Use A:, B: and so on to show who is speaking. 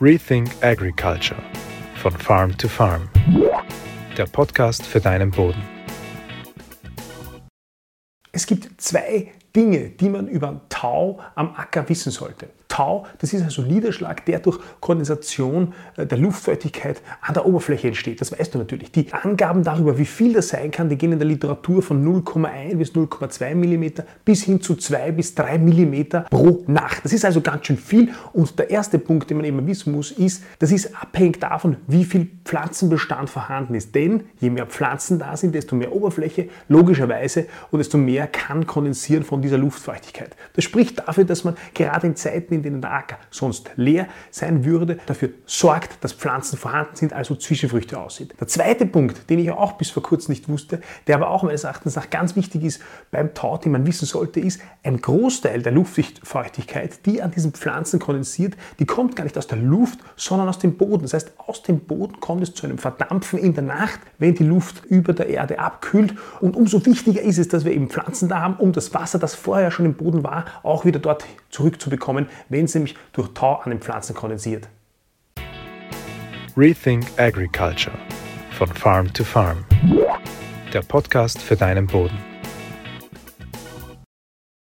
A: Rethink Agriculture von Farm to Farm. Der Podcast für deinen Boden.
B: Es gibt zwei Dinge, die man über Tau am Acker wissen sollte. Das ist also Niederschlag, der durch Kondensation äh, der Luftfeuchtigkeit an der Oberfläche entsteht. Das weißt du natürlich. Die Angaben darüber, wie viel das sein kann, die gehen in der Literatur von 0,1 bis 0,2 mm bis hin zu 2 bis 3 mm pro Nacht. Das ist also ganz schön viel. Und der erste Punkt, den man eben wissen muss, ist, das ist abhängig davon, wie viel Pflanzenbestand vorhanden ist. Denn je mehr Pflanzen da sind, desto mehr Oberfläche, logischerweise, und desto mehr kann kondensieren von dieser Luftfeuchtigkeit. Das spricht dafür, dass man gerade in Zeiten, in denen der Acker sonst leer sein würde, dafür sorgt, dass Pflanzen vorhanden sind, also Zwischenfrüchte aussieht. Der zweite Punkt, den ich auch bis vor kurzem nicht wusste, der aber auch meines Erachtens nach ganz wichtig ist beim Tau, den man wissen sollte, ist, ein Großteil der Luftfeuchtigkeit, die an diesen Pflanzen kondensiert, die kommt gar nicht aus der Luft, sondern aus dem Boden. Das heißt, aus dem Boden kommt es zu einem Verdampfen in der Nacht, wenn die Luft über der Erde abkühlt. Und umso wichtiger ist es, dass wir eben Pflanzen da haben, um das Wasser, das vorher schon im Boden war, auch wieder dort zurückzubekommen, wenn es nämlich durch Tau an den Pflanzen kondensiert.
A: Rethink Agriculture von Farm to Farm. Der Podcast für deinen Boden.